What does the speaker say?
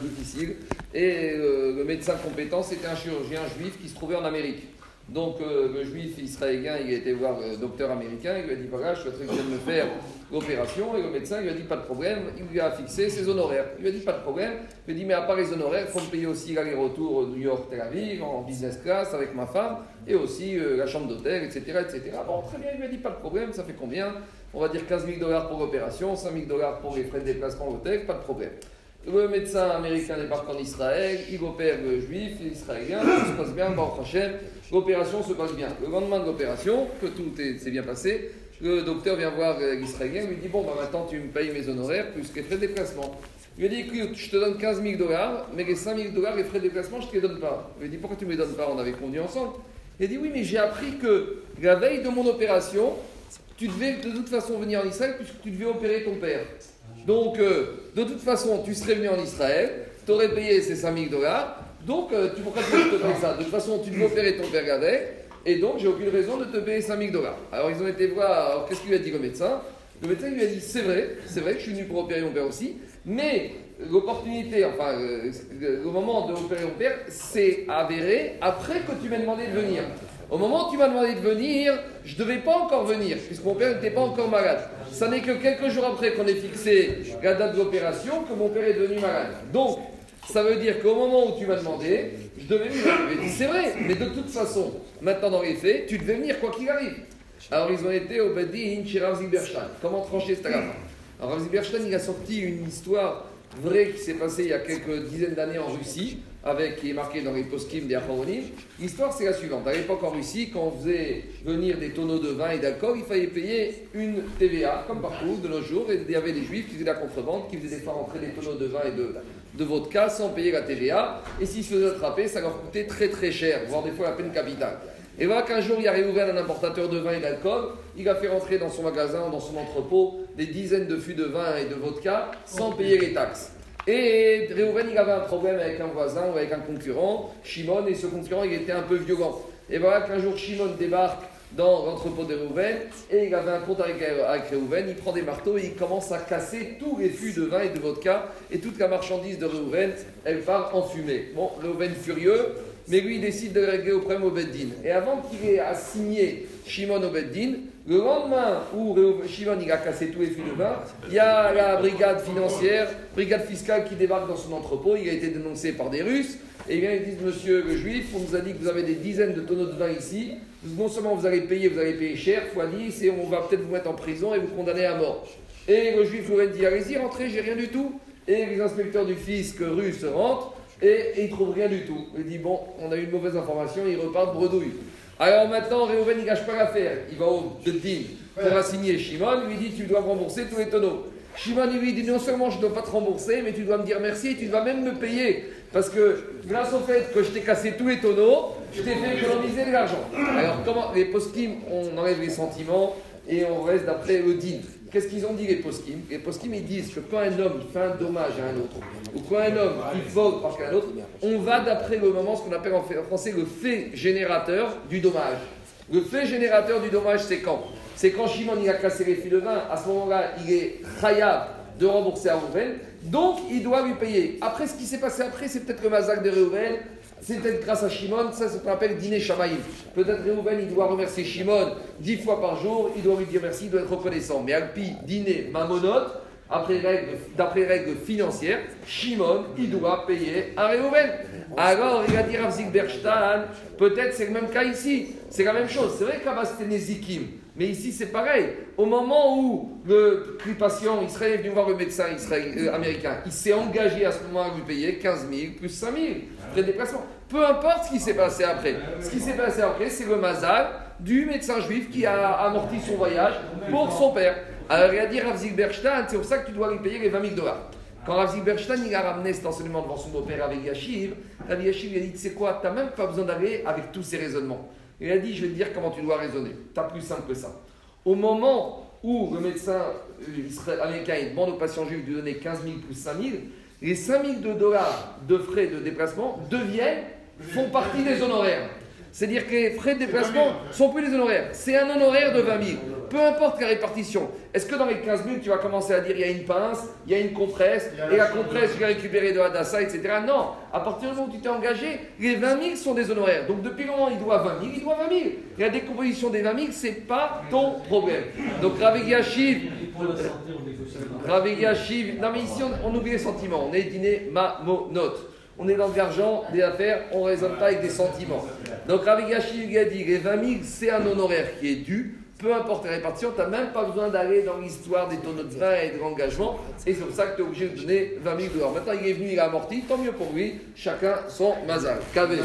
difficile. Et euh, le médecin compétent, c'était un chirurgien juif qui se trouvait en Amérique. Donc euh, le juif israélien, il a été voir le docteur américain, il lui a dit voilà, je souhaiterais que tu me faire l'opération. Et le médecin lui a dit pas de problème, il lui a fixé ses honoraires. Il lui a dit pas de problème, il lui a dit mais à part les honoraires, il faut me payer aussi l'aller-retour New York-Tel Aviv en business class avec ma femme et aussi euh, la chambre d'hôtel, etc., etc. Bon, très bien, il lui a dit pas de problème, ça fait combien? On va dire 15 000 dollars pour l'opération, 5 000 dollars pour les frais de déplacement au hôtel, pas de problème. Le médecin américain débarque en Israël, il opère le juif, l'israélien, tout se passe bien, Baruch Hashem, l'opération se passe bien. Le lendemain de l'opération, que tout s'est bien passé, le docteur vient voir euh, l'israélien, lui dit Bon, bah, maintenant tu me payes mes honoraires plus les frais de déplacement. Il lui dit Écoute, je te donne 15 000 dollars, mais les 5 000 dollars, les frais de déplacement, je ne te les donne pas. Il lui dit Pourquoi tu ne me les donnes pas? On avait conduit ensemble. Il dit Oui, mais j'ai appris que la veille de mon opération, tu devais de toute façon venir en Israël puisque tu devais opérer ton père. Donc, euh, de toute façon, tu serais venu en Israël, tu aurais payé ces 5000 dollars. Donc, euh, tu, pourquoi tu veux te payer ça De toute façon, tu devais opérer ton père avec. Et donc, j'ai aucune raison de te payer 5000 dollars. Alors, ils ont été voir. Alors, qu'est-ce qu'il lui a dit le médecin? Le médecin lui a dit C'est vrai, c'est vrai que je suis venu pour opérer mon père aussi. Mais l'opportunité, enfin, euh, le moment de opérer mon père, c'est avéré après que tu m'as demandé de venir. Au moment où tu m'as demandé de venir, je ne devais pas encore venir, puisque mon père n'était pas encore malade. Ça n'est que quelques jours après qu'on ait fixé la date de l'opération que mon père est devenu malade. Donc, ça veut dire qu'au moment où tu m'as demandé, je devais venir. C'est vrai, mais de toute façon, maintenant dans les faits, tu devais venir quoi qu'il arrive. Alors ils ont été au Bedin chez Rav Ziberstein. Comment trancher cette affaire? Alors Rav Ziberstein, il a sorti une histoire vraie qui s'est passée il y a quelques dizaines d'années en Russie avec, qui est marqué dans les post-kim des Acharonim. L'histoire, c'est la suivante. À l'époque en Russie, quand on faisait venir des tonneaux de vin et d'alcool, il fallait payer une TVA, comme partout de nos jours. Et il y avait des juifs qui faisaient la contrebande, qui faisaient fois rentrer des tonneaux de vin et de, de vodka sans payer la TVA. Et s'ils se faisaient attraper, ça leur coûtait très très cher, voire des fois la peine capitale. Et voilà qu'un jour, il a réouvert un importateur de vin et d'alcool. Il a fait rentrer dans son magasin, dans son entrepôt, des dizaines de fûts de vin et de vodka sans payer les taxes. Et Réhouven, il avait un problème avec un voisin ou avec un concurrent, Shimon, et ce concurrent, il était un peu violent. Et voilà qu'un jour, Shimon débarque dans l'entrepôt de Réhouven, et il avait un compte avec, avec Réhouven, il prend des marteaux et il commence à casser tous les fûts de vin et de vodka, et toute la marchandise de Réhouven, elle part en fumée. Bon, Réhouven furieux, mais lui, il décide de régler au problème au. Et avant qu'il ait assigné Shimon au le lendemain où Shimon il a cassé tous les fûts de vin, il y a la brigade financière, brigade fiscale qui débarque dans son entrepôt. Il a été dénoncé par des Russes. Et bien ils disent Monsieur le juif, on nous a dit que vous avez des dizaines de tonneaux de vin ici. Non seulement vous allez payer, vous allez payer cher, fois 10, et on va peut-être vous mettre en prison et vous condamner à mort. Et le juif lui dit Allez-y, rentrez, j'ai rien du tout. Et les inspecteurs du fisc russe rentrent et, ils ne trouvent rien du tout. Il dit Bon, on a eu une mauvaise information, ils repartent bredouille. Alors maintenant, Réhouven, il gâche pas l'affaire. Il va au Beddin pour assigner Shimon. Il lui dit Tu dois rembourser tous les tonneaux. Shimon lui dit Non seulement je ne dois pas te rembourser, mais tu dois me dire merci et tu dois même me payer. Parce que grâce au fait que je t'ai cassé tous les tonneaux, je t'ai fait économiser de l'argent. Alors, comment les poskim, on enlève les sentiments et on reste d'après le din. Qu'est-ce qu'ils ont dit les poskim? Les poskim ils disent que quand un homme fait un dommage à un autre, ou quand un homme il vole parce qu'un autre, on va d'après le moment ce qu'on appelle en français le fait générateur du dommage. Le fait générateur du dommage, c'est quand? C'est quand Shimon il a cassé les fils de vin, à ce moment-là, il est khayab de rembourser à Rouven, donc il doit lui payer. Après, ce qui s'est passé après, c'est peut-être le massacre de Réhouven, c'est peut-être grâce à Shimon, ça c'est ce qu'on appelle dîner Shamaïm. Peut-être Réhouven, il doit remercier Shimon dix fois par jour, il doit lui dire merci, il doit être reconnaissant. Mais Alpi, dîner Mamonot, d'après règles, règles financières, Shimon, il doit payer à Réhouven. Alors, il va dire à Bershtan, peut-être c'est le même cas ici, c'est la même chose. C'est vrai qu'Abbas Nezikim. Mais ici, c'est pareil. Au moment où le patient israélien est venu voir le médecin euh, américain, il s'est engagé à ce moment à lui payer 15 000 plus 5 000 frais de déplacement. Peu importe ce qui s'est passé après. Ce qui s'est passé après, c'est le mazal du médecin juif qui a amorti son voyage pour son père. Alors il a dit Rav Zilberstein, c'est pour ça que tu dois lui payer les 20 000 dollars. Quand Rav Zilberstein il a ramené cet enseignement devant son beau-père avec Yashiv, Rav Yashiv lui a dit, tu sais quoi, tu n'as même pas besoin d'aller avec tous ces raisonnements. Il a dit, je vais te dire comment tu dois raisonner. Tu as plus simple que ça. Au moment où le médecin euh, américain demande au patient juif de donner 15 000 plus 5 000, les 5 000 dollars de frais de déplacement deviennent, font partie des honoraires. C'est-à-dire que les frais de déplacement sont plus des honoraires. C'est un honoraire de 20 000. Peu importe la répartition. Est-ce que dans les 15 000, tu vas commencer à dire il y a une pince, il y a une compresse, et la compresse, je vais récupérer de Hadassa, etc. Non. À partir du moment où tu t'es engagé, les 20 000 sont des honoraires. Donc depuis le moment où il doit 20 000, il doit 20 000. La décomposition des 20 000, ce n'est pas ton problème. Donc Rav Yashiv. Rav Yashiv. Non mais ici, on, on oublie les sentiments. On est dîner ma note. On est dans de l'argent, des affaires, on ne raisonne pas avec des sentiments. Donc Rav Yashiv a dit les 20 000, c'est un honoraire qui est dû peu importe la répartition, tu n'as même pas besoin d'aller dans l'histoire des tonneaux de vin et de l'engagement. C'est pour ça que tu es obligé de donner 20 000 dollars. Maintenant, il est venu, il a amorti, tant mieux pour lui. Chacun son mazal. Kavé.